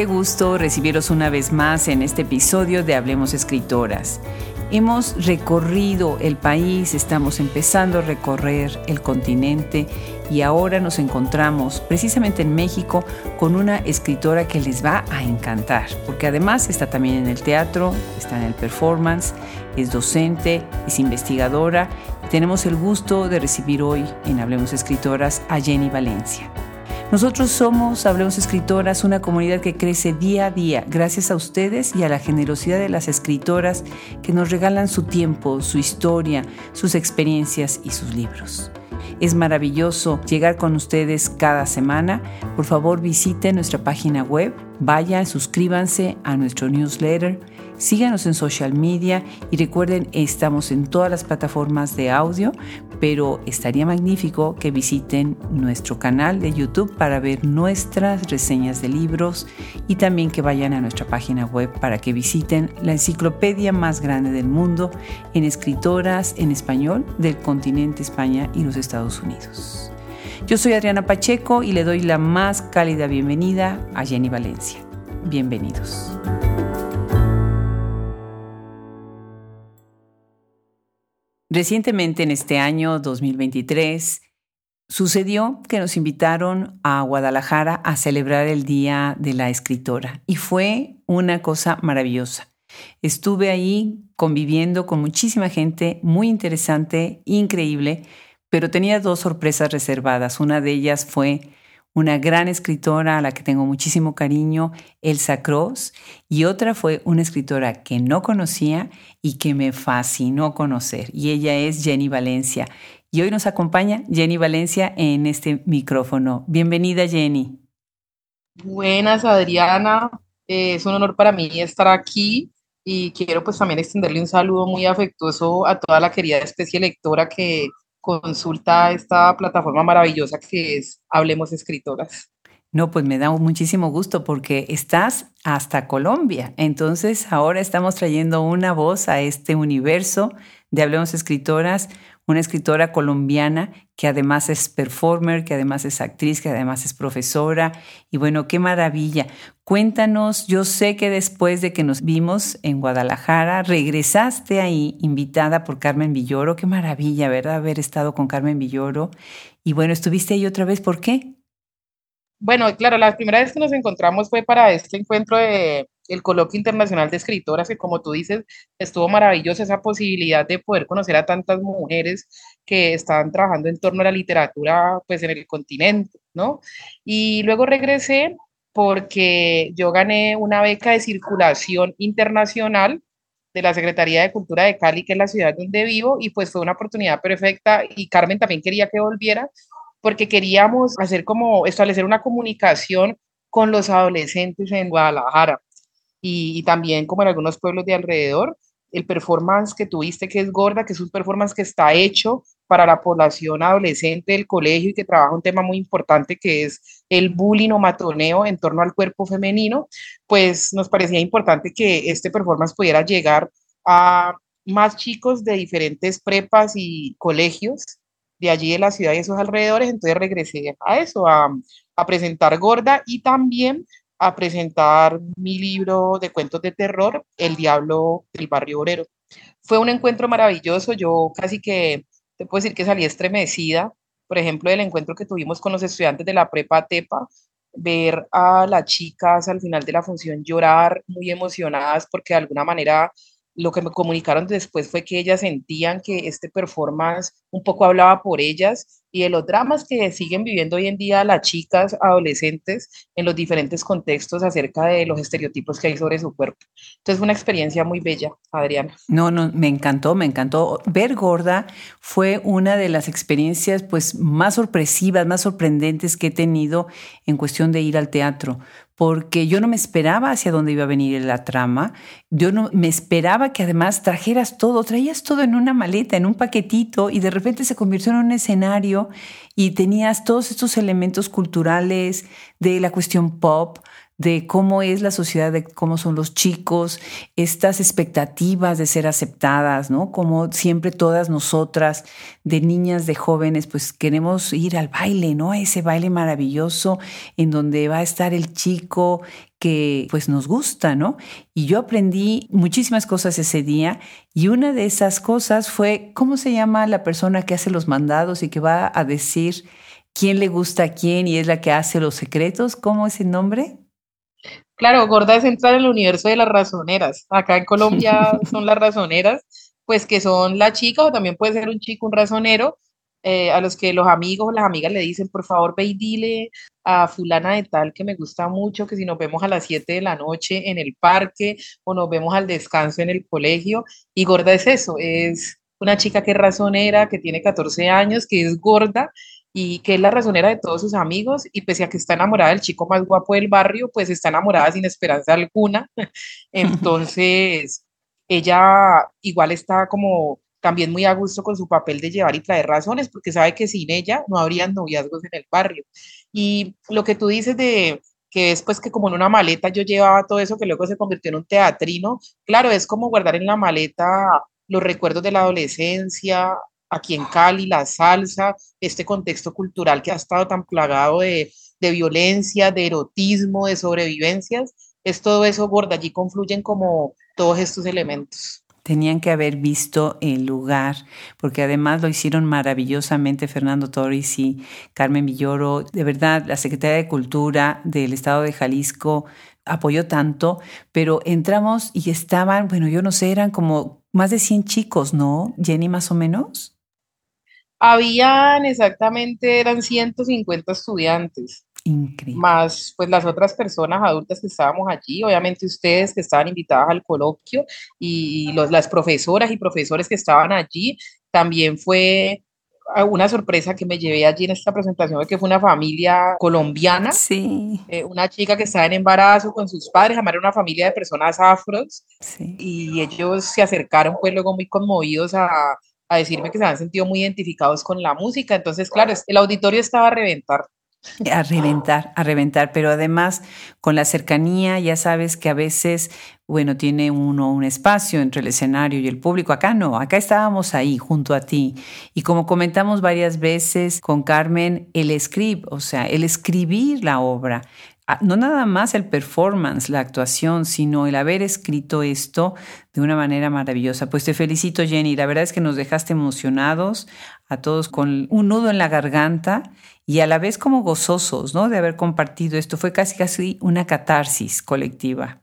qué gusto recibiros una vez más en este episodio de Hablemos Escritoras. Hemos recorrido el país, estamos empezando a recorrer el continente y ahora nos encontramos precisamente en México con una escritora que les va a encantar, porque además está también en el teatro, está en el performance, es docente, es investigadora tenemos el gusto de recibir hoy en Hablemos Escritoras a Jenny Valencia. Nosotros somos, Hablemos Escritoras, una comunidad que crece día a día gracias a ustedes y a la generosidad de las escritoras que nos regalan su tiempo, su historia, sus experiencias y sus libros. Es maravilloso llegar con ustedes cada semana. Por favor, visiten nuestra página web, vayan, suscríbanse a nuestro newsletter Síganos en social media y recuerden, estamos en todas las plataformas de audio, pero estaría magnífico que visiten nuestro canal de YouTube para ver nuestras reseñas de libros y también que vayan a nuestra página web para que visiten la enciclopedia más grande del mundo en escritoras en español del continente España y los Estados Unidos. Yo soy Adriana Pacheco y le doy la más cálida bienvenida a Jenny Valencia. Bienvenidos. Recientemente, en este año 2023, sucedió que nos invitaron a Guadalajara a celebrar el Día de la Escritora y fue una cosa maravillosa. Estuve ahí conviviendo con muchísima gente, muy interesante, increíble, pero tenía dos sorpresas reservadas. Una de ellas fue una gran escritora a la que tengo muchísimo cariño, Elsa Cross, y otra fue una escritora que no conocía y que me fascinó conocer, y ella es Jenny Valencia. Y hoy nos acompaña Jenny Valencia en este micrófono. Bienvenida, Jenny. Buenas, Adriana. Eh, es un honor para mí estar aquí y quiero pues también extenderle un saludo muy afectuoso a toda la querida especie lectora que consulta esta plataforma maravillosa que es Hablemos Escritoras. No, pues me da muchísimo gusto porque estás hasta Colombia. Entonces ahora estamos trayendo una voz a este universo de Hablemos Escritoras, una escritora colombiana que además es performer, que además es actriz, que además es profesora. Y bueno, qué maravilla. Cuéntanos, yo sé que después de que nos vimos en Guadalajara, regresaste ahí invitada por Carmen Villoro. Qué maravilla, ¿verdad? Haber estado con Carmen Villoro. Y bueno, estuviste ahí otra vez, ¿por qué? Bueno, claro, la primera vez que nos encontramos fue para este encuentro de el Coloquio Internacional de Escritoras, que como tú dices, estuvo maravillosa esa posibilidad de poder conocer a tantas mujeres que estaban trabajando en torno a la literatura, pues en el continente, ¿no? Y luego regresé porque yo gané una beca de circulación internacional de la Secretaría de Cultura de Cali, que es la ciudad donde vivo, y pues fue una oportunidad perfecta y Carmen también quería que volviera porque queríamos hacer como establecer una comunicación con los adolescentes en Guadalajara y, también como en algunos pueblos de alrededor. El performance que tuviste, que es gorda, que es un performance que está hecho para la población adolescente del colegio y que trabaja un tema muy importante que es el bullying o matoneo en torno al cuerpo femenino, pues nos parecía importante que este performance pudiera llegar a más chicos de diferentes prepas y colegios de allí de la ciudad y esos alrededores, entonces regresé a eso, a, presentar Gorda y también a presentar mi libro de cuentos de terror, El Diablo del Barrio Obrero. Fue un encuentro maravilloso, yo casi que te puedo decir que salí estremecida, por ejemplo, del encuentro que tuvimos con los estudiantes de la prepa Tepa, ver a las chicas al final de la función llorar muy emocionadas porque de alguna manera lo que me comunicaron después fue que ellas sentían que este performance un poco hablaba por ellas y de los dramas que siguen viviendo hoy en día las chicas adolescentes en los diferentes contextos acerca de los estereotipos que hay sobre su cuerpo. Entonces una experiencia muy bella, Adriana. No, no, me encantó, me encantó. Ver Gorda fue una de las experiencias pues más sorpresivas, más sorprendentes que he tenido en cuestión de ir al teatro, porque yo no me esperaba hacia dónde iba a venir la trama, yo no me esperaba que además trajeras todo, traías todo en una maleta, en un paquetito y de repente se convirtió en un escenario y tenías todos estos elementos culturales de la cuestión pop, de cómo es la sociedad, de cómo son los chicos, estas expectativas de ser aceptadas, ¿no? Como siempre todas nosotras, de niñas, de jóvenes, pues queremos ir al baile, ¿no? A ese baile maravilloso en donde va a estar el chico que pues nos gusta, ¿no? Y yo aprendí muchísimas cosas ese día y una de esas cosas fue, ¿cómo se llama la persona que hace los mandados y que va a decir quién le gusta a quién y es la que hace los secretos? ¿Cómo es el nombre? Claro, Gorda es entrar en el universo de las razoneras. Acá en Colombia son las razoneras, pues que son la chica o también puede ser un chico, un razonero, eh, a los que los amigos o las amigas le dicen, por favor, ve y dile a fulana de tal que me gusta mucho, que si nos vemos a las 7 de la noche en el parque o nos vemos al descanso en el colegio. Y gorda es eso, es una chica que es razonera, que tiene 14 años, que es gorda y que es la razonera de todos sus amigos y pese a que está enamorada del chico más guapo del barrio, pues está enamorada sin esperanza alguna. Entonces, ella igual está como también muy a gusto con su papel de llevar y traer razones, porque sabe que sin ella no habrían noviazgos en el barrio. Y lo que tú dices de que es pues que como en una maleta yo llevaba todo eso que luego se convirtió en un teatrino, claro, es como guardar en la maleta los recuerdos de la adolescencia, aquí en Cali, la salsa, este contexto cultural que ha estado tan plagado de, violencia, de erotismo, de sobrevivencias, es todo eso gorda, allí confluyen como todos estos elementos. Tenían que haber visto el lugar, porque además lo hicieron maravillosamente Fernando Torres y Carmen Villoro. De verdad, la Secretaría de Cultura del Estado de Jalisco apoyó tanto, pero entramos y estaban, bueno, yo no sé, eran como más de 100 chicos, ¿no, Jenny, más o menos? Habían exactamente, eran 150 estudiantes. Increíble. Más pues las otras personas adultas que estábamos allí, obviamente ustedes que estaban invitadas al coloquio y los, las profesoras y profesores que estaban allí, también fue una sorpresa que me llevé allí en esta presentación, que fue una familia colombiana, sí. Eh, una chica que estaba en embarazo con sus padres, además era una familia de personas afros, sí. y ellos se acercaron pues luego muy conmovidos a, a decirme que se han sentido muy identificados con la música. Entonces, claro, el auditorio estaba a reventar. A reventar, a reventar, pero además con la cercanía, ya sabes que a veces, bueno, tiene uno un espacio entre el escenario y el público. Acá no, acá estábamos ahí junto a ti. Y como comentamos varias veces con Carmen, el script, o sea, el escribir la obra, no nada más el performance, la actuación, sino el haber escrito esto de una manera maravillosa. Pues te felicito, Jenny. La verdad es que nos dejaste emocionados a todos con un nudo en la garganta y a la vez como gozosos, ¿no? De haber compartido esto. Fue casi casi una catarsis colectiva.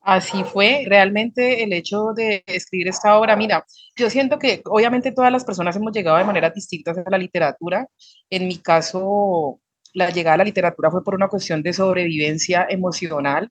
Así fue realmente el hecho de escribir esta obra. Mira, yo siento que obviamente todas las personas hemos llegado de maneras distintas a la literatura. En mi caso, la llegada a la literatura fue por una cuestión de sobrevivencia emocional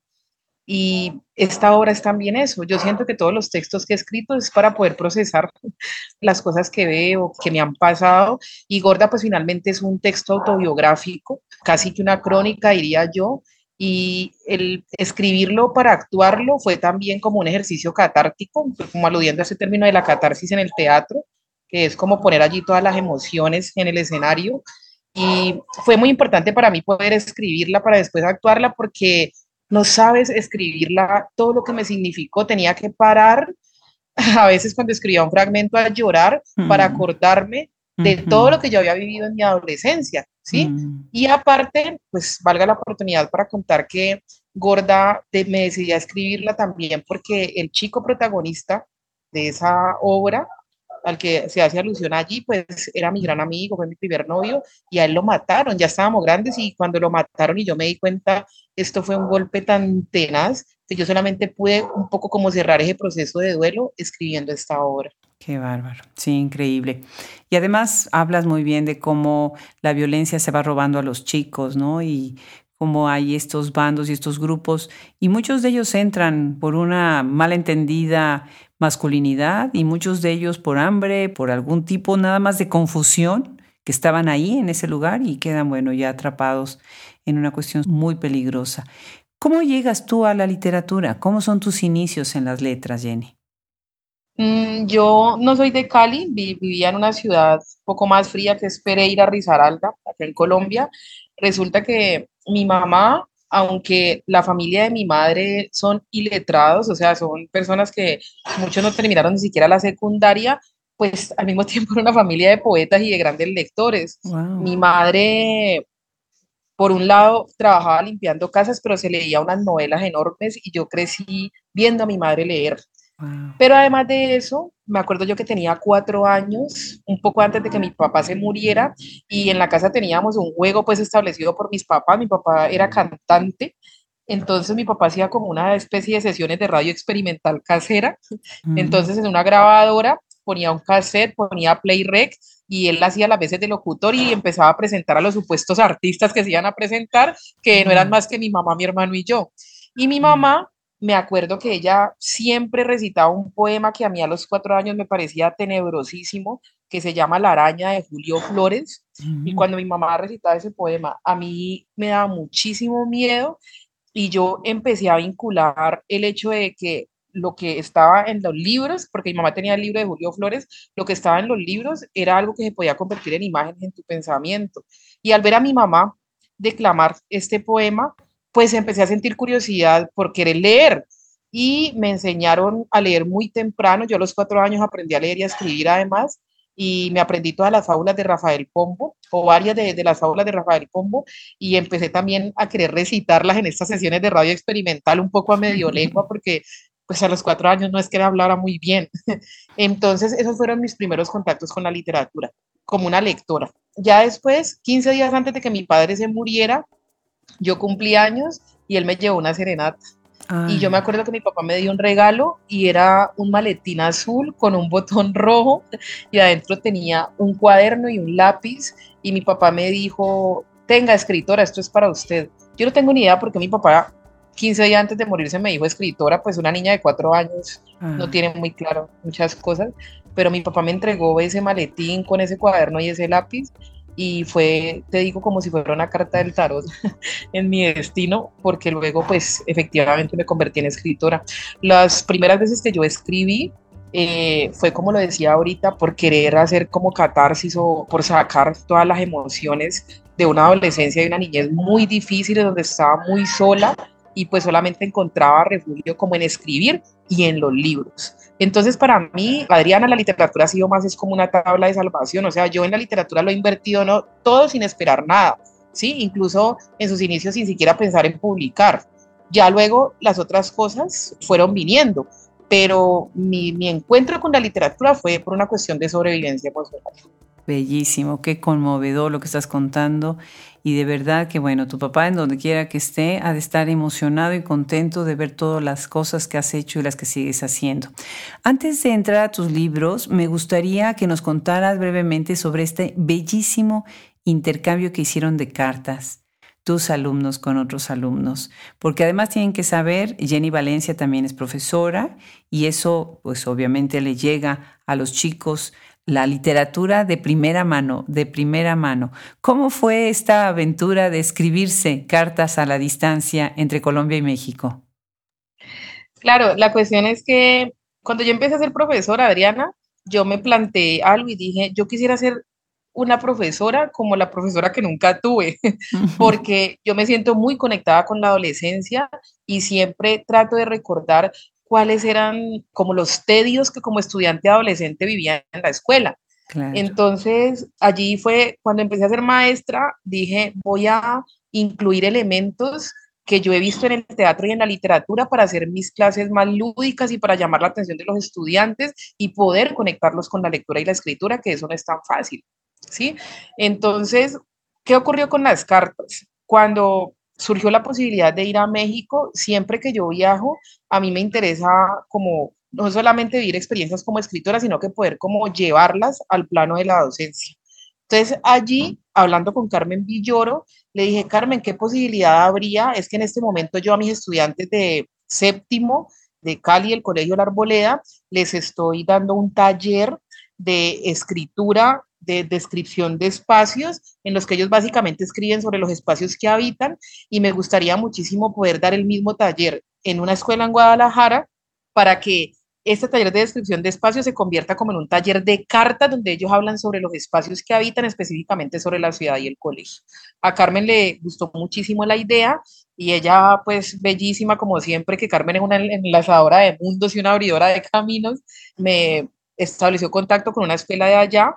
y esta obra es también eso. Yo siento que todos los textos que he escrito es para poder procesar las cosas que veo, que me han pasado. Y Gorda, pues finalmente es un texto autobiográfico, casi que una crónica, diría yo. Y el escribirlo para actuarlo fue también como un ejercicio catártico, como aludiendo a ese término de la catarsis en el teatro, que es como poner allí todas las emociones en el escenario y fue muy importante para mí poder escribirla para después actuarla porque no sabes escribirla, todo lo que me significó, tenía que parar a veces cuando escribía un fragmento a llorar para acordarme de todo lo que yo había vivido en mi adolescencia, ¿sí? Y aparte, pues valga la oportunidad para contar que Gorda me decidí a escribirla también porque el chico protagonista de esa obra al que se hace alusión allí, pues era mi gran amigo, fue mi primer novio y a él lo mataron, ya estábamos grandes y cuando lo mataron y yo me di cuenta, esto fue un golpe tan tenaz que yo solamente pude un poco como cerrar ese proceso de duelo escribiendo esta obra. Qué bárbaro, sí, increíble. Y además hablas muy bien de cómo la violencia se va robando a los chicos, ¿no? Y cómo hay estos bandos y estos grupos, y muchos de ellos entran por una malentendida masculinidad y muchos de ellos por hambre, por algún tipo nada más de confusión, que estaban ahí en ese lugar y quedan, bueno, ya atrapados en una cuestión muy peligrosa. ¿Cómo llegas tú a la literatura? ¿Cómo son tus inicios en las letras, Jenny? Mm, yo no soy de Cali, vivía en una ciudad poco más fría que es Pereira, Risaralda, acá en Colombia. Resulta que mi mamá aunque la familia de mi madre son iletrados, o sea, son personas que muchos no terminaron ni siquiera la secundaria, pues al mismo tiempo era una familia de poetas y de grandes lectores. Mi madre, por un lado, trabajaba limpiando casas, pero se leía unas novelas enormes y yo crecí viendo a mi madre leer. Pero además de eso, me acuerdo yo que tenía cuatro años, un poco antes de que mi papá se muriera, y en la casa teníamos un juego pues establecido por mis papás. Mi papá era cantante, entonces mi papá hacía como una especie de sesiones de radio experimental casera. Mm. Entonces en una grabadora ponía un cassette, ponía play rec y él hacía las veces de locutor y empezaba a presentar a los supuestos artistas que se iban a presentar, que no eran más que mi mamá, mi hermano y yo. Y mi mamá me acuerdo que ella siempre recitaba un poema que a mí a los cuatro años me parecía tenebrosísimo, que se llama La araña de Julio Flores. Y cuando mi mamá recitaba ese poema, a mí me daba muchísimo miedo y yo empecé a vincular el hecho de que lo que estaba en los libros, porque mi mamá tenía el libro de Julio Flores, lo que estaba en los libros era algo que se podía convertir en imágenes en tu pensamiento. Y al ver a mi mamá declamar este poema, pues empecé a sentir curiosidad por querer leer y me enseñaron a leer muy temprano. Yo a los cuatro años aprendí a leer y a escribir además y me aprendí todas las fábulas de Rafael Pombo o varias de, de, las fábulas de Rafael Pombo y empecé también a querer recitarlas en estas sesiones de radio experimental un poco a medio lengua porque pues a los cuatro años no es que hablara muy bien. Entonces esos fueron mis primeros contactos con la literatura como una lectora. Ya después, 15 días antes de que mi padre se muriera, yo cumplí años y él me llevó una serenata. Y yo me acuerdo que mi papá me dio un regalo y era un maletín azul con un botón rojo y adentro tenía un cuaderno y un lápiz y mi papá me dijo, tenga escritora, esto es para usted. Yo no tengo ni idea porque mi papá 15 días antes de morirse me dijo escritora, pues una niña de cuatro años no ah. tiene muy claro muchas cosas, pero mi papá me entregó ese maletín con ese cuaderno y ese lápiz y fue, te digo, como si fuera una carta del tarot en mi destino, porque luego pues efectivamente me convertí en escritora. Las primeras veces que yo escribí eh, fue como lo decía ahorita, por querer hacer como catarsis o por sacar todas las emociones de una adolescencia y una niñez muy difícil, donde estaba muy sola y pues solamente encontraba refugio como en escribir y en los libros. Entonces, para mí, Adriana, la literatura ha sido más, es como una tabla de salvación, o sea, yo en la literatura lo he invertido ¿no? todo sin esperar nada, ¿sí? Incluso en sus inicios sin siquiera pensar en publicar. Ya luego las otras cosas fueron viniendo, pero mi, mi encuentro con la literatura fue por una cuestión de sobrevivencia personal. Bellísimo, qué conmovedor lo que estás contando y de verdad que bueno, tu papá en donde quiera que esté ha de estar emocionado y contento de ver todas las cosas que has hecho y las que sigues haciendo. Antes de entrar a tus libros, me gustaría que nos contaras brevemente sobre este bellísimo intercambio que hicieron de cartas tus alumnos con otros alumnos, porque además tienen que saber, Jenny Valencia también es profesora y eso pues obviamente le llega a los chicos la literatura de primera mano, de primera mano. ¿Cómo fue esta aventura de escribirse cartas a la distancia entre Colombia y México? Claro, la cuestión es que cuando yo empecé a ser profesora, Adriana, yo me planteé algo y dije, yo quisiera ser una profesora como la profesora que nunca tuve, porque yo me siento muy conectada con la adolescencia y siempre trato de recordar cuáles eran como los tedios que como estudiante adolescente vivía en la escuela. Entonces, allí fue cuando empecé a ser maestra, dije, voy a incluir elementos que yo he visto en el teatro y en la literatura para hacer mis clases más lúdicas y para llamar la atención de los estudiantes y poder conectarlos con la lectura y la escritura, que eso no es tan fácil, ¿sí? Entonces, ¿qué ocurrió con las cartas? Cuando surgió la posibilidad de ir a México, siempre que yo viajo, a mí me interesa como no solamente vivir experiencias como escritora, sino que poder como llevarlas al plano de la docencia. Entonces allí, hablando con Carmen Villoro, le dije, Carmen, ¿qué posibilidad habría? Es que en este momento yo a mis estudiantes de séptimo de Cali, el Colegio La Arboleda, les estoy dando un taller de escritura de descripción de espacios en los que ellos básicamente escriben sobre los espacios que habitan y me gustaría muchísimo poder dar el mismo taller en una escuela en Guadalajara para que este taller de descripción de espacios se convierta como en un taller de cartas donde ellos hablan sobre los espacios que habitan, específicamente sobre la ciudad y el colegio. A Carmen le gustó muchísimo la idea y ella, pues bellísima como siempre, que Carmen es una enlazadora de mundos y una abridora de caminos, me estableció contacto con una escuela de allá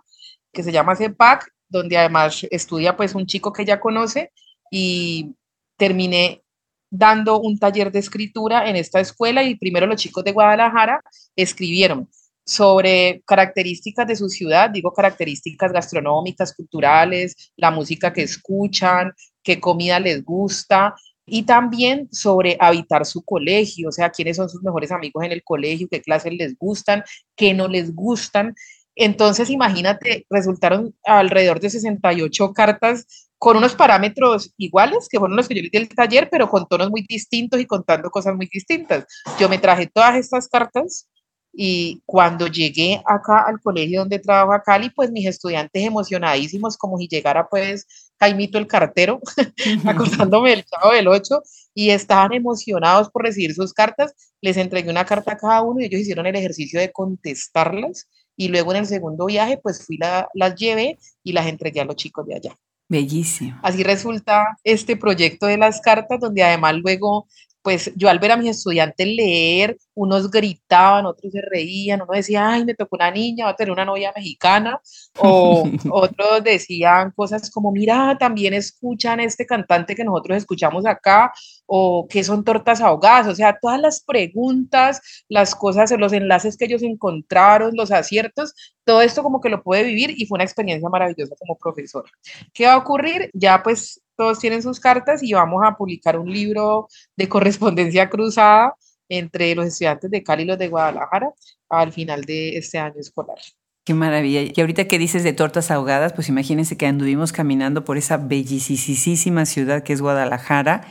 que se llama CEPAC, donde además estudia pues un chico que ella conoce y terminé dando un taller de escritura en esta escuela y primero los chicos de Guadalajara escribieron sobre características de su ciudad, digo características gastronómicas, culturales, la música que escuchan, qué comida les gusta y también sobre habitar su colegio, o sea, quiénes son sus mejores amigos en el colegio, qué clases les gustan, qué no les gustan. Entonces, imagínate, resultaron alrededor de 68 cartas con unos parámetros iguales, que fueron los que yo le di el taller, pero con tonos muy distintos y contando cosas muy distintas. Yo me traje todas estas cartas y cuando llegué acá al colegio donde trabaja Cali, pues mis estudiantes emocionadísimos, como si llegara pues Jaimito el cartero, acordándome del chavo del 8, y estaban emocionados por recibir sus cartas. Les entregué una carta a cada uno y ellos hicieron el ejercicio de contestarlas. Y luego en el segundo viaje, pues fui, la, las llevé y las entregué a los chicos de allá. Bellísimo. Así resulta este proyecto de las cartas, donde además luego pues yo al ver a mis estudiantes leer, unos gritaban, otros se reían, uno decía, ay, me tocó una niña, va a tener una novia mexicana, o otros decían cosas como, mira, también escuchan este cantante que nosotros escuchamos acá, o qué son tortas ahogadas, o sea, todas las preguntas, las cosas, los enlaces que ellos encontraron, los aciertos, todo esto como que lo puede vivir y fue una experiencia maravillosa como profesora. ¿Qué va a ocurrir? Ya pues todos tienen sus cartas y vamos a publicar un libro de correspondencia cruzada entre los estudiantes de Cali y los de Guadalajara al final de este año escolar. Qué maravilla. Y ahorita que dices de tortas ahogadas, pues imagínense que anduvimos caminando por esa bellísima ciudad que es Guadalajara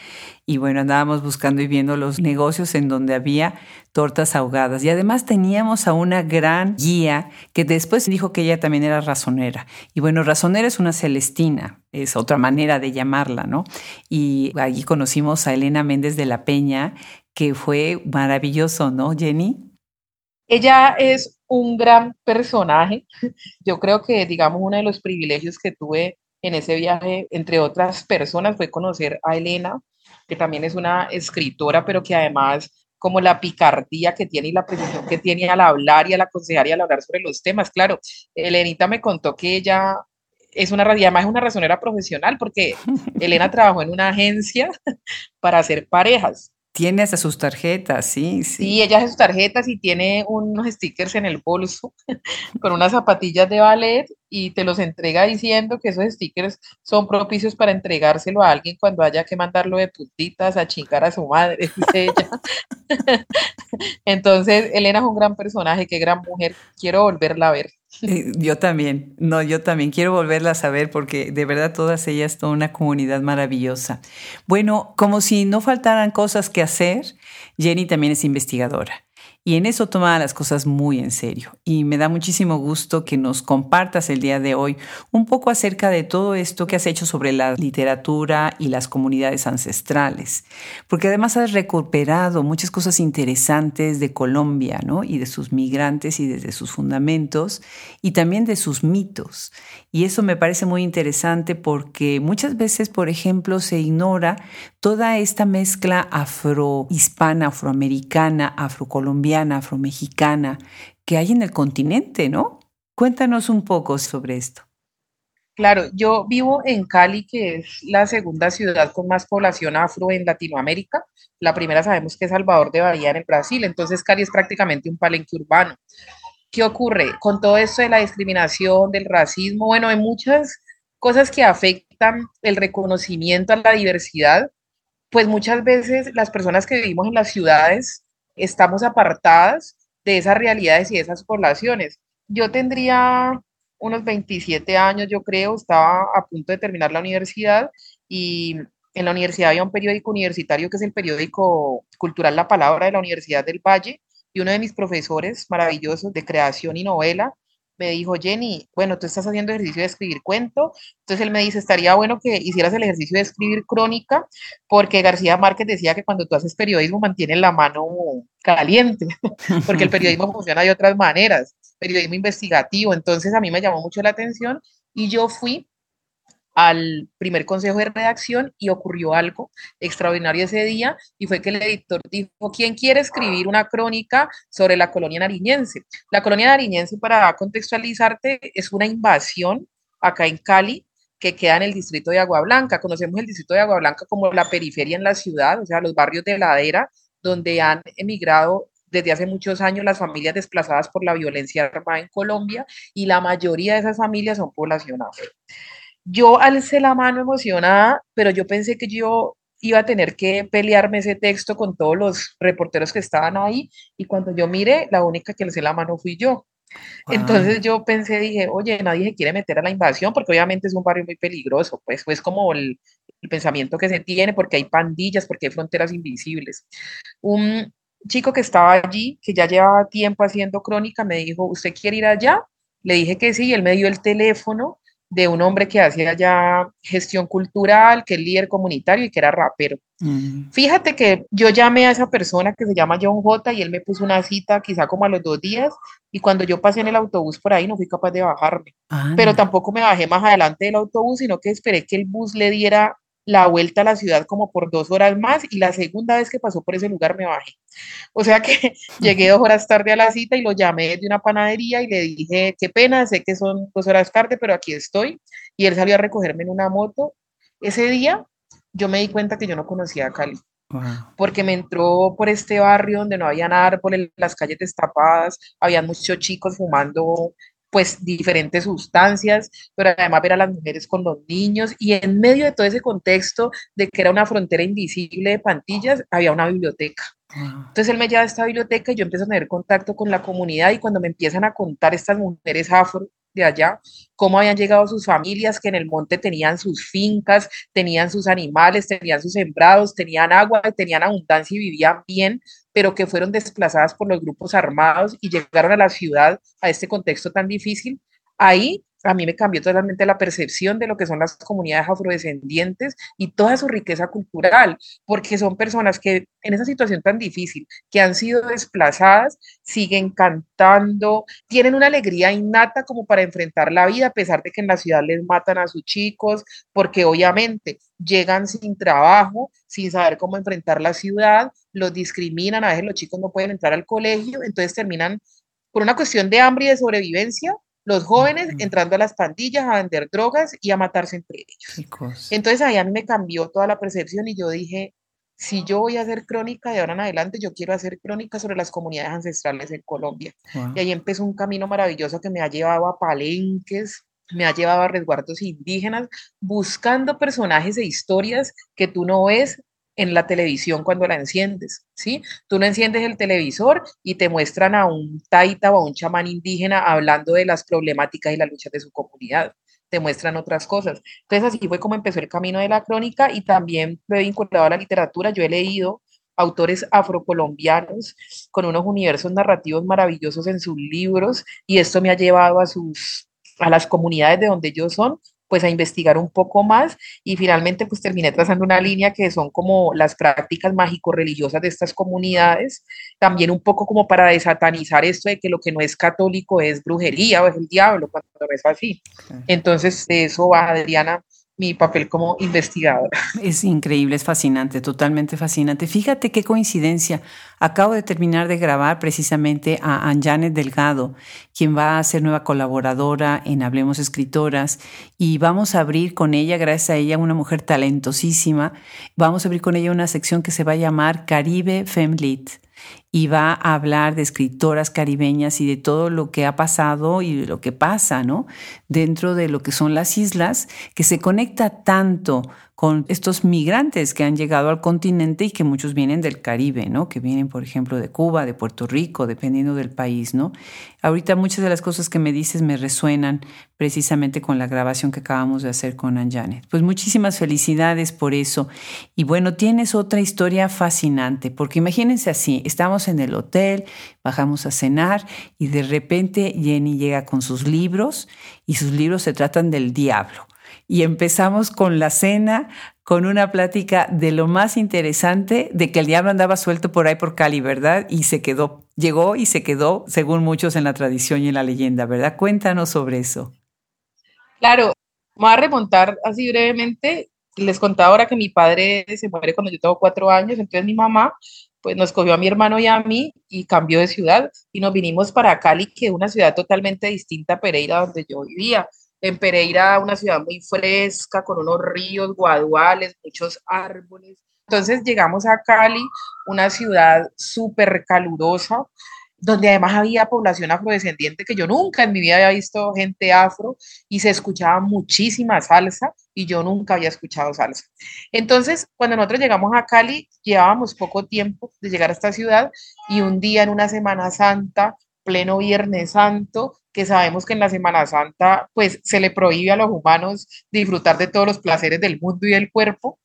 y bueno, andábamos buscando y viendo los negocios en donde había tortas ahogadas. Y además teníamos a una gran guía que después dijo que ella también era razonera. Y bueno, razonera es una celestina, es otra manera de llamarla, ¿no? Y allí conocimos a Elena Méndez de la Peña, que fue maravilloso, ¿no, Jenny? Ella es un gran personaje. Yo creo que, digamos, uno de los privilegios que tuve en ese viaje, entre otras personas, fue conocer a Elena, que también es una escritora, pero que además como la picardía que tiene y la precisión que tiene al hablar y al aconsejar y al hablar sobre los temas. Claro, Elenita me contó que ella es una, además es una razonera profesional porque Elena trabajó en una agencia para hacer parejas tiene hasta sus tarjetas, sí, sí. Sí, ella hace sus tarjetas y tiene unos stickers en el bolso con unas zapatillas de ballet y te los entrega diciendo que esos stickers son propicios para entregárselo a alguien cuando haya que mandarlo de putitas a chingar a su madre, dice ella. Entonces, Elena es un gran personaje, qué gran mujer, quiero volverla a ver. Eh, yo también, no, yo también quiero volverla a saber porque de verdad todas ellas son una comunidad maravillosa. Bueno, como si no faltaran cosas que hacer, Jenny también es investigadora. Y en eso toma las cosas muy en serio. Y me da muchísimo gusto que nos compartas el día de hoy un poco acerca de todo esto que has hecho sobre la literatura y las comunidades ancestrales. Porque además has recuperado muchas cosas interesantes de Colombia, ¿no? Y de sus migrantes y desde sus fundamentos y también de sus mitos. Y eso me parece muy interesante porque muchas veces, por ejemplo, se ignora toda esta mezcla afrohispana, afroamericana, afrocolombiana, afromexicana que hay en el continente, ¿no? Cuéntanos un poco sobre esto. Claro, yo vivo en Cali, que es la segunda ciudad con más población afro en Latinoamérica. La primera sabemos que es Salvador de Bahía en el Brasil, entonces Cali es prácticamente un palenque urbano. ¿Qué ocurre con todo esto de la discriminación, del racismo? Bueno, hay muchas cosas que afectan el reconocimiento a la diversidad pues muchas veces las personas que vivimos en las ciudades estamos apartadas de esas realidades y de esas poblaciones. Yo tendría unos 27 años, yo creo, estaba a punto de terminar la universidad y en la universidad había un periódico universitario que es el periódico cultural La Palabra de la Universidad del Valle y uno de mis profesores maravillosos de creación y novela me dijo, Jenny, bueno, tú estás haciendo ejercicio de escribir cuento, entonces él me dice, estaría bueno que hicieras el ejercicio de escribir crónica, porque García Márquez decía que cuando tú haces periodismo mantienes la mano caliente, porque el periodismo funciona de otras maneras, periodismo investigativo, entonces a mí me llamó mucho la atención y yo fui al primer consejo de redacción y ocurrió algo extraordinario ese día y fue que el editor dijo, ¿quién quiere escribir una crónica sobre la colonia nariñense? La colonia nariñense, para contextualizarte, es una invasión acá en Cali que queda en el distrito de Agua Blanca. Conocemos el distrito de Agua Blanca como la periferia en la ciudad, o sea, los barrios de ladera, donde han emigrado desde hace muchos años las familias desplazadas por la violencia armada en Colombia y la mayoría de esas familias son poblacionadas. Yo alcé la mano emocionada, pero yo pensé que yo iba a tener que pelearme ese texto con todos los reporteros que estaban ahí y cuando yo miré, la única que alcé la mano fui yo. Entonces yo pensé, dije, oye, nadie se quiere meter a la invasión porque obviamente es un barrio muy peligroso, pues es como el, el pensamiento que se tiene porque hay pandillas, porque hay fronteras invisibles. Un chico que estaba allí, que ya llevaba tiempo haciendo crónica, me dijo, ¿usted quiere ir allá? Le dije que sí, él me dio el teléfono de un hombre que hacía ya gestión cultural, que es líder comunitario y que era rapero. Mm. Fíjate que yo llamé a esa persona que se llama John J y él me puso una cita quizá como a los dos días y cuando yo pasé en el autobús por ahí no fui capaz de bajarme, pero tampoco me bajé más adelante del autobús, sino que esperé que el bus le diera la vuelta a la ciudad como por dos horas más y la segunda vez que pasó por ese lugar me bajé. O sea que llegué dos horas tarde a la cita y lo llamé de una panadería y le dije, qué pena, sé que son dos horas tarde, pero aquí estoy. Y él salió a recogerme en una moto. Ese día yo me di cuenta que yo no conocía a Cali. Porque me entró por este barrio donde no habían árboles, las calles destapadas, habían muchos chicos fumando pues diferentes sustancias, pero además ver a las mujeres con los niños y en medio de todo ese contexto de que era una frontera invisible de pantillas, había una biblioteca. Entonces él me lleva a esta biblioteca y yo empiezo a tener contacto con la comunidad y cuando me empiezan a contar estas mujeres afro de allá, cómo habían llegado sus familias, que en el monte tenían sus fincas, tenían sus animales, tenían sus sembrados, tenían agua, tenían abundancia y vivían bien, pero que fueron desplazadas por los grupos armados y llegaron a la ciudad a este contexto tan difícil, ahí a mí me cambió totalmente la percepción de lo que son las comunidades afrodescendientes y toda su riqueza cultural, porque son personas que en esa situación tan difícil, que han sido desplazadas, siguen cantando, tienen una alegría innata como para enfrentar la vida, a pesar de que en la ciudad les matan a sus chicos, porque obviamente llegan sin trabajo, sin saber cómo enfrentar la ciudad, los discriminan, a veces los chicos no pueden entrar al colegio, entonces terminan por una cuestión de hambre y de sobrevivencia, los jóvenes entrando a las pandillas a vender drogas y a matarse entre ellos. Entonces ahí a mí me cambió toda la percepción y yo dije, si yo voy a hacer crónica de ahora en adelante, yo quiero hacer crónica sobre las comunidades ancestrales en Colombia. Y ahí empezó un camino maravilloso que me ha llevado a palenques, me ha llevado a resguardos indígenas, buscando personajes e historias que tú no ves en la televisión cuando la enciendes, ¿sí? Tú no enciendes el televisor y te muestran a un taita o a un chamán indígena hablando de las problemáticas y las luchas de su comunidad, te muestran otras cosas. Entonces así fue como empezó el camino de la crónica y también lo he vinculado a la literatura. Yo he leído autores afrocolombianos con unos universos narrativos maravillosos en sus libros y esto me ha llevado a sus a las comunidades de donde ellos son pues a investigar un poco más y finalmente pues terminé trazando una línea que son como las prácticas mágico-religiosas de estas comunidades, también un poco como para desatanizar esto de que lo que no es católico es brujería o es el diablo, cuando no es así. Entonces, eso va Adriana mi papel como investigadora. Es increíble, es fascinante, totalmente fascinante. Fíjate qué coincidencia. Acabo de terminar de grabar precisamente a Anjanet Delgado, quien va a ser nueva colaboradora en Hablemos Escritoras, y vamos a abrir con ella, gracias a ella, una mujer talentosísima, vamos a abrir con ella una sección que se va a llamar Caribe Femlit y va a hablar de escritoras caribeñas y de todo lo que ha pasado y de lo que pasa, ¿no? Dentro de lo que son las islas, que se conecta tanto con estos migrantes que han llegado al continente y que muchos vienen del Caribe, ¿no? Que vienen, por ejemplo, de Cuba, de Puerto Rico, dependiendo del país, ¿no? Ahorita muchas de las cosas que me dices me resuenan precisamente con la grabación que acabamos de hacer con Anjanet. Pues muchísimas felicidades por eso. Y bueno, tienes otra historia fascinante, porque imagínense así, estamos en el hotel, bajamos a cenar y de repente Jenny llega con sus libros y sus libros se tratan del diablo. Y empezamos con la cena, con una plática de lo más interesante, de que el diablo andaba suelto por ahí por Cali, ¿verdad? Y se quedó, llegó y se quedó, según muchos en la tradición y en la leyenda, ¿verdad? Cuéntanos sobre eso. Claro, voy a remontar así brevemente. Les contaba ahora que mi padre se muere cuando yo tengo cuatro años, entonces mi mamá pues nos cogió a mi hermano y a mí y cambió de ciudad y nos vinimos para Cali, que es una ciudad totalmente distinta a Pereira, donde yo vivía. En Pereira, una ciudad muy fresca, con unos ríos, guaduales, muchos árboles. Entonces llegamos a Cali, una ciudad súper calurosa, donde además había población afrodescendiente que yo nunca en mi vida había visto gente afro y se escuchaba muchísima salsa y yo nunca había escuchado salsa. Entonces, cuando nosotros llegamos a Cali, llevábamos poco tiempo de llegar a esta ciudad y un día en una Semana Santa, pleno Viernes Santo, que sabemos que en la Semana Santa pues se le prohíbe a los humanos disfrutar de todos los placeres del mundo y del cuerpo.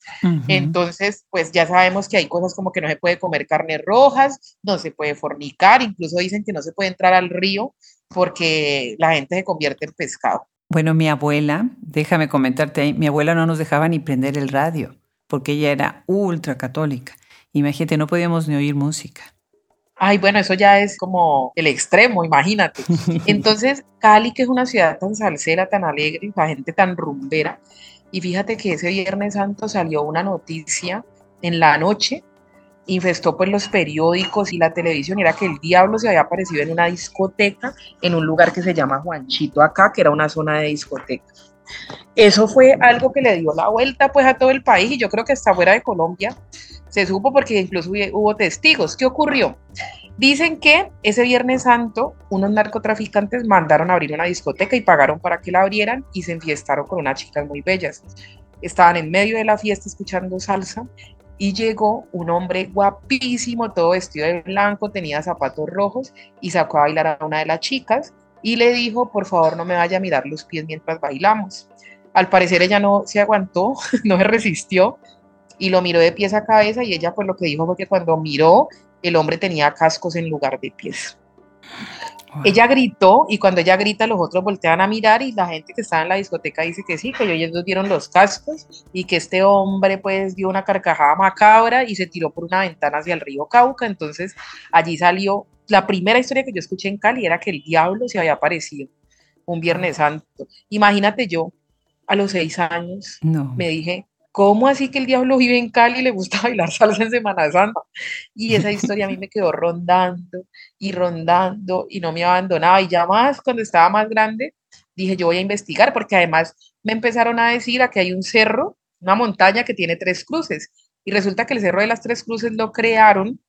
Entonces, pues ya sabemos que hay cosas como que no se puede comer carnes rojas, no se puede fornicar, incluso dicen que no se puede entrar al río porque la gente se convierte en pescado. Bueno, mi abuela, déjame comentarte, mi abuela no nos dejaba ni prender el radio porque ella era ultra católica. Imagínate, no podíamos ni oír música. Ay, bueno, eso ya es como el extremo, imagínate. Entonces, Cali, que es una ciudad tan salsera, tan alegre, la gente tan rumbera, y fíjate que ese Viernes Santo salió una noticia en la noche, infestó pues los periódicos y la televisión, era que el diablo se había aparecido en una discoteca en un lugar que se llama Juanchito acá, que era una zona de discoteca. Eso fue algo que le dio la vuelta pues a todo el país y yo creo que hasta fuera de Colombia se supo porque incluso hubo testigos. ¿Qué ocurrió? Dicen que ese Viernes Santo unos narcotraficantes mandaron a abrir una discoteca y pagaron para que la abrieran y se enfiestaron con unas chicas muy bellas. Estaban en medio de la fiesta escuchando salsa y llegó un hombre guapísimo, todo vestido de blanco, tenía zapatos rojos y sacó a bailar a una de las chicas y le dijo, por favor no me vaya a mirar los pies mientras bailamos. Al parecer ella no se aguantó, no se resistió y lo miró de pies a cabeza y ella pues lo que dijo fue que cuando miró el hombre tenía cascos en lugar de pies. Ella gritó y cuando ella grita los otros voltean a mirar y la gente que estaba en la discoteca dice que sí, que ellos vieron los cascos y que este hombre pues dio una carcajada macabra y se tiró por una ventana hacia el río Cauca. Entonces allí salió, la primera historia que yo escuché en Cali era que el diablo se había aparecido un Viernes Santo. Imagínate yo a los seis años me dije, ¿cómo así que el diablo vive en Cali y le gusta bailar salsa en Semana Santa? Y esa historia a mí me quedó rondando y rondando y no me abandonaba. Y ya más, cuando estaba más grande, dije, yo voy a investigar, porque además me empezaron a decir que hay un cerro, una montaña que tiene tres cruces. Y resulta que el cerro de las tres cruces lo crearon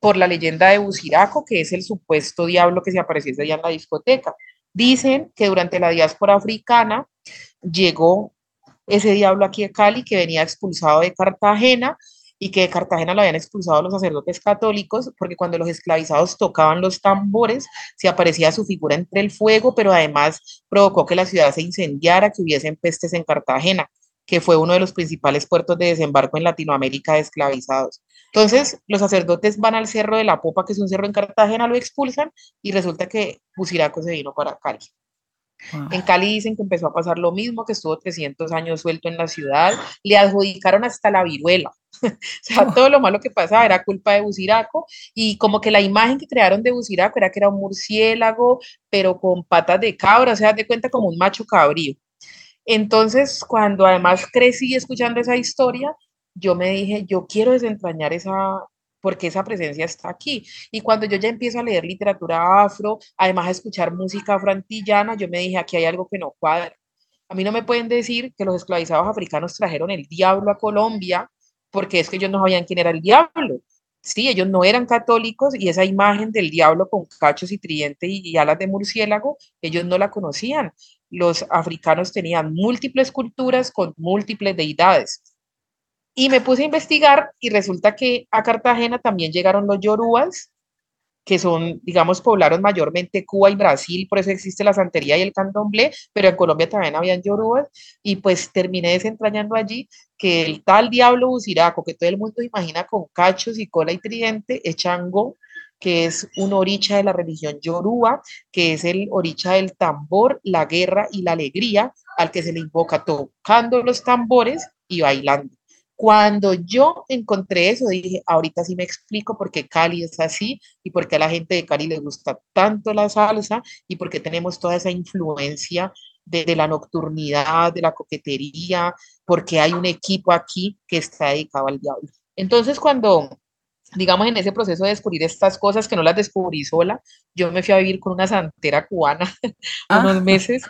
por la leyenda de Buciraco, que es el supuesto diablo que se apareció allá en la discoteca. Dicen que durante la diáspora africana llegó ese diablo aquí de Cali que venía expulsado de Cartagena y que de Cartagena lo habían expulsado los sacerdotes católicos, porque cuando los esclavizados tocaban los tambores, se aparecía su figura entre el fuego, pero además provocó que la ciudad se incendiara, que hubiesen pestes en Cartagena, que fue uno de los principales puertos de desembarco en Latinoamérica de esclavizados. Entonces, los sacerdotes van al Cerro de la Popa, que es un cerro en Cartagena, lo expulsan y resulta que Buciraco se vino para Cali. En Cali dicen que empezó a pasar lo mismo, que estuvo 300 años suelto en la ciudad, le adjudicaron hasta la viruela. o sea, todo lo malo que pasaba era culpa de Buciraco y como que la imagen que crearon de Buciraco era que era un murciélago, pero con patas de cabra, o sea, de cuenta como un macho cabrío. Entonces, cuando además crecí escuchando esa historia, yo me dije, yo quiero desentrañar esa, porque esa presencia está aquí. Y cuando yo ya empiezo a leer literatura afro, además a escuchar música afroantillana, yo me dije, aquí hay algo que no cuadra. A mí no me pueden decir que los esclavizados africanos trajeron el diablo a Colombia, porque es que ellos no sabían quién era el diablo. Sí, ellos no eran católicos y esa imagen del diablo con cachos y tridente y, alas de murciélago, ellos no la conocían. Los africanos tenían múltiples culturas con múltiples deidades. Y me puse a investigar y resulta que a Cartagena también llegaron los yorubas, que son, digamos, poblaron mayormente Cuba y Brasil, por eso existe la santería y el candomblé, pero en Colombia también habían yorubas, y pues terminé desentrañando allí que el tal diablo buciraco, que todo el mundo imagina con cachos y cola y tridente, es Chango, que es un oricha de la religión yoruba, que es el oricha del tambor, la guerra y la alegría, al que se le invoca tocando los tambores y bailando. Cuando yo encontré eso, dije, ahorita sí me explico por qué Cali es así y por qué a la gente de Cali le gusta tanto la salsa y por qué tenemos toda esa influencia de, de la nocturnidad, de la coquetería, porque hay un equipo aquí que está dedicado al diablo. Entonces, cuando digamos, en ese proceso de descubrir estas cosas que no las descubrí sola, yo me fui a vivir con una santera cubana unos ah. meses,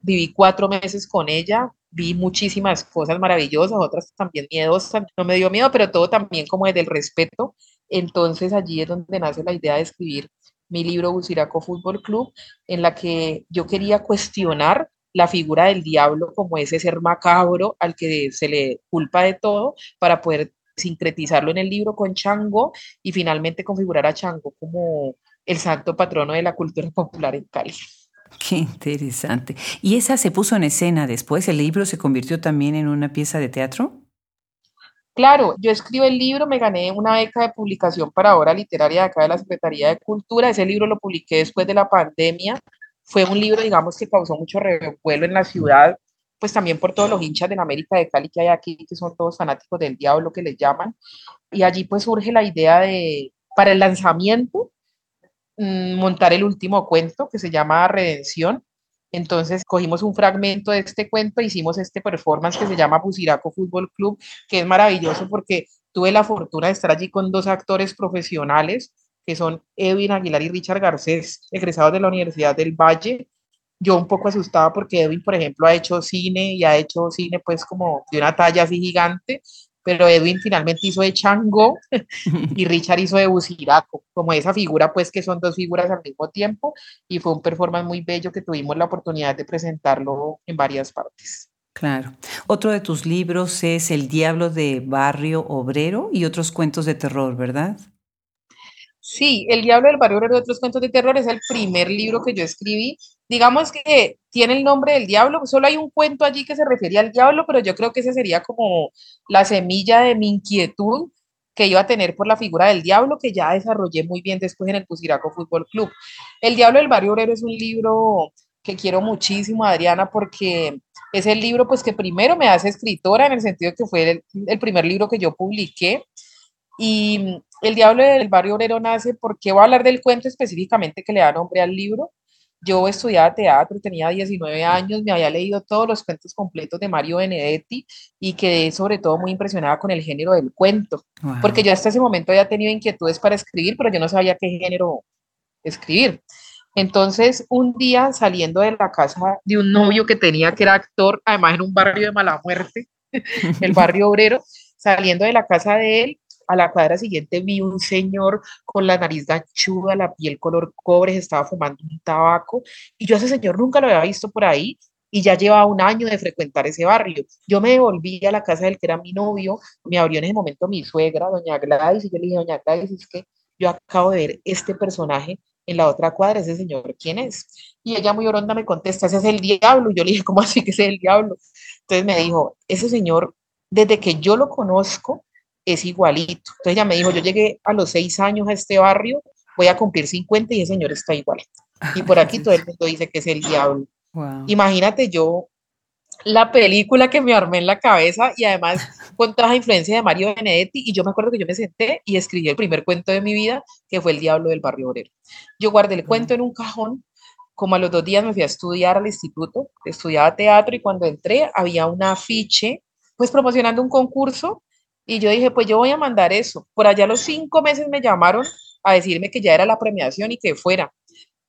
viví cuatro meses con ella, vi muchísimas cosas maravillosas, otras también miedosas, no me dio miedo, pero todo también como desde el respeto. Entonces allí es donde nace la idea de escribir mi libro Buciraco Fútbol Club, en la que yo quería cuestionar la figura del diablo como ese ser macabro al que se le culpa de todo para poder sincretizarlo en el libro con Chango y finalmente configurar a Chango como el santo patrono de la cultura popular en Cali. Qué interesante. ¿Y esa se puso en escena después? ¿El libro se convirtió también en una pieza de teatro? Claro, yo escribo el libro, me gané una beca de publicación para obra literaria de acá de la Secretaría de Cultura. Ese libro lo publiqué después de la pandemia. Fue un libro, digamos, que causó mucho revuelo en la ciudad pues también por todos los hinchas de la América de Cali que hay aquí, que son todos fanáticos del diablo que les llaman. Y allí pues surge la idea de, para el lanzamiento, montar el último cuento que se llama Redención. Entonces cogimos un fragmento de este cuento, hicimos este performance que se llama Pusiraco Fútbol Club, que es maravilloso porque tuve la fortuna de estar allí con dos actores profesionales, que son Edwin Aguilar y Richard Garcés, egresados de la Universidad del Valle, yo un poco asustada porque Edwin, por ejemplo, ha hecho cine y ha hecho cine pues como de una talla así gigante, pero Edwin finalmente hizo de Chango y Richard hizo de Buciraco, como esa figura pues que son dos figuras al mismo tiempo y fue un performance muy bello que tuvimos la oportunidad de presentarlo en varias partes. Claro. Otro de tus libros es El Diablo de Barrio Obrero y otros cuentos de terror, ¿verdad? Sí, El Diablo del Barrio Obrero y otros cuentos de terror es el primer libro que yo escribí. Digamos que tiene el nombre del diablo, solo hay un cuento allí que se refería al diablo, pero yo creo que ese sería como la semilla de mi inquietud que iba a tener por la figura del diablo, que ya desarrollé muy bien después en el Pusiraco Fútbol Club. El Diablo del Barrio Obrero es un libro que quiero muchísimo, Adriana, porque es el libro pues que primero me hace escritora, en el sentido que fue el, el primer libro que yo publiqué, y El Diablo del Barrio Obrero nace porque voy a hablar del cuento específicamente que le da nombre al libro. Yo estudiaba teatro, tenía 19 años, me había leído todos los cuentos completos de Mario Benedetti y quedé sobre todo muy impresionada con el género del cuento, porque yo hasta ese momento había tenido inquietudes para escribir, pero yo no sabía qué género escribir. Entonces, un día saliendo de la casa de un novio que tenía, que era actor, además en un barrio de mala muerte, el barrio obrero, saliendo de la casa de él, a la cuadra siguiente vi un señor con la nariz ganchuda, la piel color cobre, se estaba fumando un tabaco y yo a ese señor nunca lo había visto por ahí y ya llevaba un año de frecuentar ese barrio. Yo me devolví a la casa del que era mi novio, me abrió en ese momento mi suegra, doña Gladys, y yo le dije, doña Gladys, es que yo acabo de ver este personaje en la otra cuadra, ese señor, ¿quién es? Y ella muy oronda me contesta, ese es el diablo. Yo le dije, ¿cómo así que ese es el diablo? Entonces me dijo, ese señor, desde que yo lo conozco, es igualito. Entonces ella me dijo, yo llegué a los seis años a este barrio, voy a cumplir 50 y el señor está igual. Y por aquí todo el mundo dice que es el diablo. Imagínate yo la película que me armé en la cabeza y además con toda la influencia de Mario Benedetti y yo me acuerdo que yo me senté y escribí el primer cuento de mi vida que fue El Diablo del Barrio Obrero. Yo guardé el cuento en un cajón, como a los dos días me fui a estudiar al instituto, estudiaba teatro y cuando entré había un afiche pues promocionando un concurso y yo dije, pues yo voy a mandar eso. Por allá los cinco meses me llamaron a decirme que ya era la premiación y que fuera.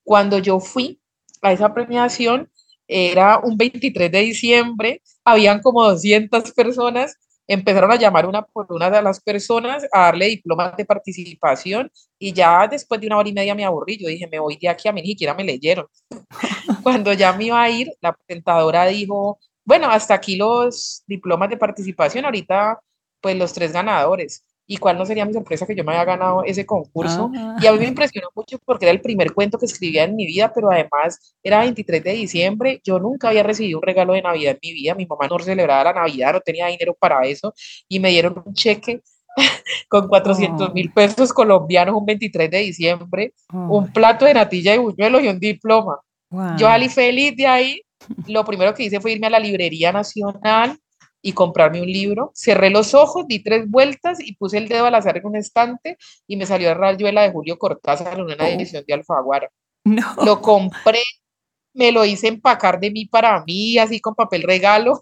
Cuando yo fui a esa premiación, era un 23 de diciembre, habían como 200 personas, empezaron a llamar una por una de las personas, a darle diplomas de participación y ya después de una hora y media me aburrí, yo dije, me voy de aquí a mí, ni siquiera me leyeron. Cuando ya me iba a ir, la presentadora dijo, bueno, hasta aquí los diplomas de participación, ahorita pues los tres ganadores. ¿Y cuál no sería mi sorpresa que yo me haya ganado ese concurso? Y a mí me ah. impresionó mucho porque era el primer cuento que escribía en mi vida, pero además era 23 de diciembre. Yo nunca había recibido un regalo de Navidad en mi vida. Mi mamá no celebraba la Navidad, no tenía dinero para eso. Y me dieron un cheque con 400 mil pesos colombianos un 23 de diciembre, un plato de natilla y buñuelos y un diploma. Yo salí feliz de ahí. Lo primero que hice fue irme a la Librería Nacional y comprarme un libro. Cerré los ojos, di tres vueltas y puse el dedo al azar en un estante y me salió el Rayuela de Julio Cortázar en una oh. edición de Alfaguara. Lo compré, me lo hice empacar de mí para mí, así con papel regalo.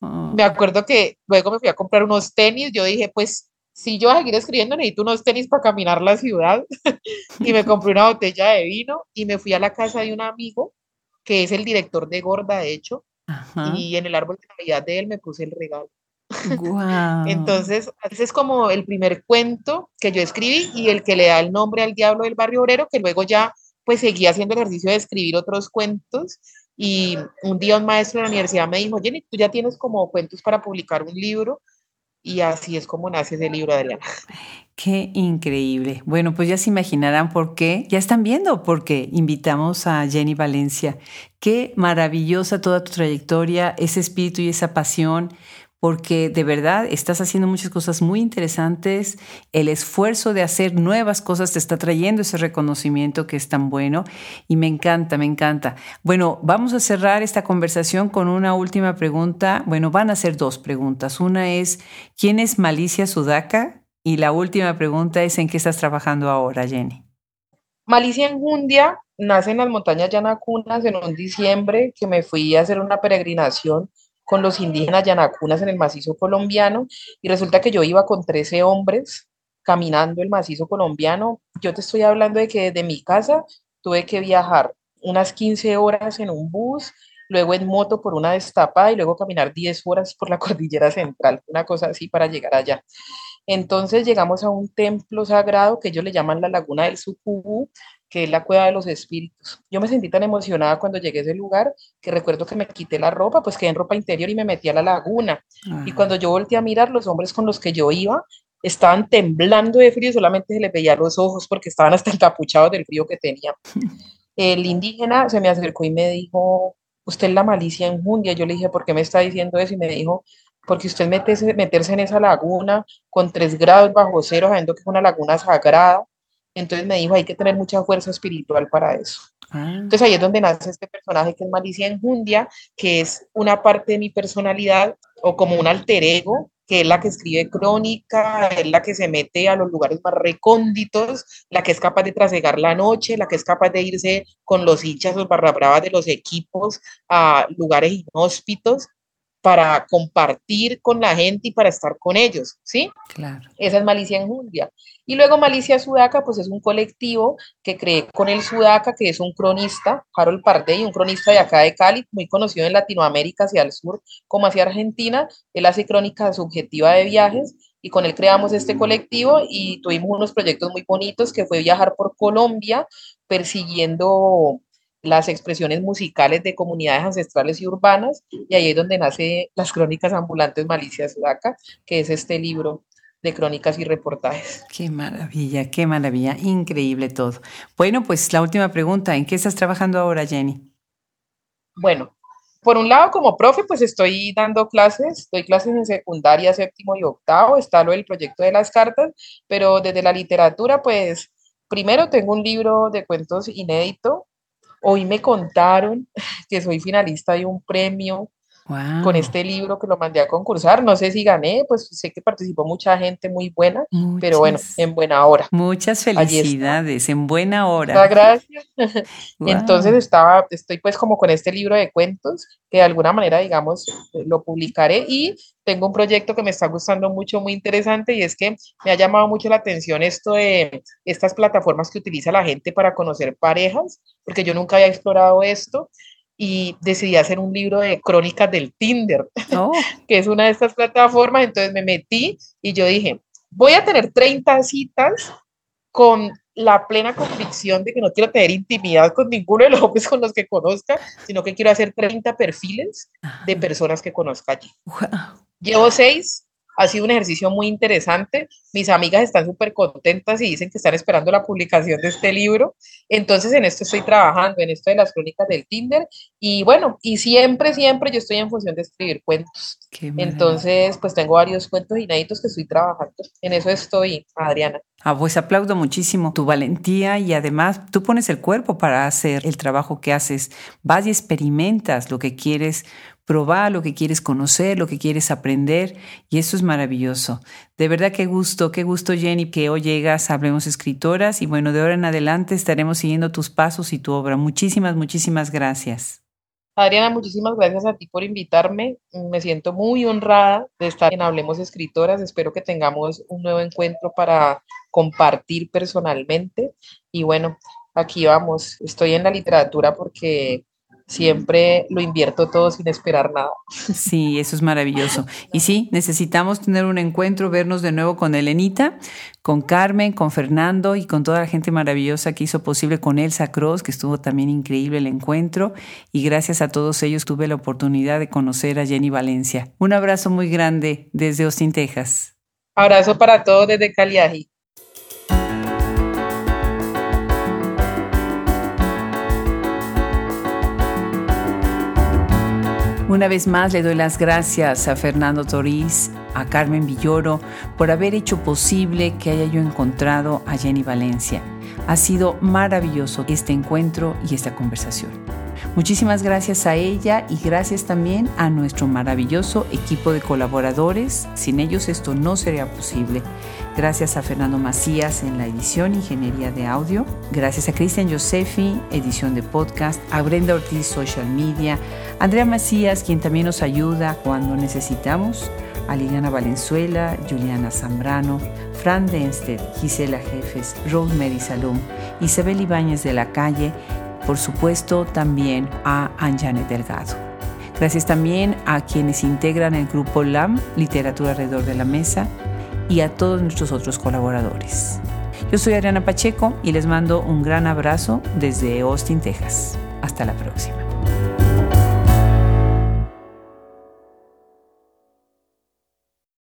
Oh. Me acuerdo que luego me fui a comprar unos tenis. Yo dije, pues si yo voy a seguir escribiendo, necesito unos tenis para caminar la ciudad. y me compré una botella de vino y me fui a la casa de un amigo que es el director de Gorda, de hecho, y en el árbol de Navidad de él me puse el regalo. Entonces, ese es como el primer cuento que yo escribí y el que le da el nombre al diablo del barrio obrero, que luego ya pues seguí haciendo el ejercicio de escribir otros cuentos y un día un maestro de la universidad me dijo, Jenny, tú ya tienes como cuentos para publicar un libro y así es como nace ese libro, Adriana. Qué increíble. Bueno, pues ya se imaginarán por qué, ya están viendo por qué invitamos a Jenny Valencia. Qué maravillosa toda tu trayectoria, ese espíritu y esa pasión porque de verdad estás haciendo muchas cosas muy interesantes. El esfuerzo de hacer nuevas cosas te está trayendo ese reconocimiento que es tan bueno y me encanta, me encanta. Bueno, vamos a cerrar esta conversación con una última pregunta. Bueno, van a ser dos preguntas. Una es, ¿quién es Malicia Sudaka? Y la última pregunta es, ¿en qué estás trabajando ahora, Jenny? Malicia Enjundia nace en las montañas Yanacunas en un diciembre que me fui a hacer una peregrinación con los indígenas yanacunas en el macizo colombiano y resulta que yo iba con 13 hombres caminando el macizo colombiano. Yo te estoy hablando de que desde mi casa tuve que viajar unas 15 horas en un bus, luego en moto por una destapada y luego caminar 10 horas por la cordillera central, una cosa así para llegar allá. Entonces llegamos a un templo sagrado que ellos le llaman la Laguna del Sucubú, que es la cueva de los espíritus. Yo me sentí tan emocionada cuando llegué a ese lugar que recuerdo que me quité la ropa, pues quedé en ropa interior y me metí a la laguna. Y cuando yo volteé a mirar, los hombres con los que yo iba estaban temblando de frío, solamente se les veía los ojos porque estaban hasta encapuchados del frío que tenían. El indígena se me acercó y me dijo, usted es la malicia en Jundia. Yo le dije, ¿por qué me está diciendo eso? Y me dijo, porque usted meterse, meterse en esa laguna con tres grados bajo cero, sabiendo que es una laguna sagrada, entonces me dijo, hay que tener mucha fuerza espiritual para eso. Ah. Entonces ahí es donde nace este personaje que es Malicia Enjundia, que es una parte de mi personalidad o como un alter ego, que es la que escribe crónica, es la que se mete a los lugares más recónditos, la que es capaz de trasegar la noche, la que es capaz de irse con los hinchas, los barra bravas de los equipos a lugares inhóspitos para compartir con la gente y para estar con ellos, ¿sí? Claro. Esa es Malicia Enjundia. Y luego Malicia Sudaca, pues es un colectivo que creé con el Sudaca, que es un cronista, Harold Pardey, un cronista de acá de Cali, muy conocido en Latinoamérica hacia el sur como hacia Argentina. Él hace crónica subjetiva de viajes y con él creamos este colectivo y tuvimos unos proyectos muy bonitos que fue viajar por Colombia persiguiendo las expresiones musicales de comunidades ancestrales y urbanas, y ahí es donde nace las crónicas ambulantes Malicia Sudaca, que es este libro de crónicas y reportajes. Qué maravilla, qué maravilla, increíble todo. Bueno, pues la última pregunta, ¿en qué estás trabajando ahora, Jenny? Bueno, por un lado, como profe, pues estoy dando clases, doy clases en secundaria, séptimo y octavo, está lo del proyecto de las cartas, pero desde la literatura, pues primero tengo un libro de cuentos inédito Hoy me contaron que soy finalista de un premio con este libro que lo mandé a concursar. No sé si gané, pues sé que participó mucha gente muy buena, pero bueno, en buena hora. Muchas felicidades, en buena hora. Muchas gracias. Entonces estaba, estoy pues como con este libro de cuentos que de alguna manera, digamos, lo publicaré y tengo un proyecto que me está gustando mucho, muy interesante, y es que me ha llamado mucho la atención esto de estas plataformas que utiliza la gente para conocer parejas, porque yo nunca había explorado esto y decidí hacer un libro de crónicas del Tinder, oh. que es una de estas plataformas. Entonces me metí y yo dije, voy a tener 30 citas con la plena convicción de que no quiero tener intimidad con ninguno de los hombres con los que conozca, sino que quiero hacer 30 perfiles de personas que conozca allí. Llevo seis, ha sido un ejercicio muy interesante. Mis amigas están súper contentas y dicen que están esperando la publicación de este libro. Entonces en esto estoy trabajando, en esto de las crónicas del Tinder. Y bueno, y siempre, siempre yo estoy en función de escribir cuentos. Entonces, pues tengo varios cuentos inéditos que estoy trabajando. En eso estoy, Adriana. Ah, pues aplaudo muchísimo tu valentía y además tú pones el cuerpo para hacer el trabajo que haces. Vas y experimentas lo que quieres probar, lo que quieres conocer, lo que quieres aprender y eso es maravilloso. De verdad qué gusto, qué gusto Jenny que hoy llegas, hablemos escritoras y bueno, de ahora en adelante estaremos siguiendo tus pasos y tu obra. Muchísimas, muchísimas gracias. Adriana, muchísimas gracias a ti por invitarme. Me siento muy honrada de estar en Hablemos Escritoras. Espero que tengamos un nuevo encuentro para compartir personalmente. Y bueno, aquí vamos. Estoy en la literatura porque siempre lo invierto todo sin esperar nada. Sí, eso es maravilloso. Y sí, necesitamos tener un encuentro, vernos de nuevo con Elenita, con Carmen, con Fernando y con toda la gente maravillosa que hizo posible con Elsa Cross, que estuvo también increíble el encuentro. Y gracias a todos ellos tuve la oportunidad de conocer a Jenny Valencia. Un abrazo muy grande desde Austin, Texas. Abrazo para todos desde Caliaji. Una vez más le doy las gracias a Fernando Toriz, a Carmen Villoro, por haber hecho posible que haya yo encontrado a Jenny Valencia. Ha sido maravilloso este encuentro y esta conversación. Muchísimas gracias a ella y gracias también a nuestro maravilloso equipo de colaboradores. Sin ellos esto no sería posible. Gracias a Fernando Macías en la edición Ingeniería de Audio. Gracias a Cristian Josefi, edición de podcast. A Brenda Ortiz, Social Media. Andrea Macías, quien también nos ayuda cuando necesitamos. A Liliana Valenzuela, Juliana Zambrano, Fran Denstedt, Gisela Jefes, Rosemary Salum, Isabel Ibáñez de la Calle por supuesto también a Anjane Delgado. Gracias también a quienes integran el grupo LAM, Literatura alrededor de la Mesa, y a todos nuestros otros colaboradores. Yo soy Ariana Pacheco y les mando un gran abrazo desde Austin, Texas. Hasta la próxima.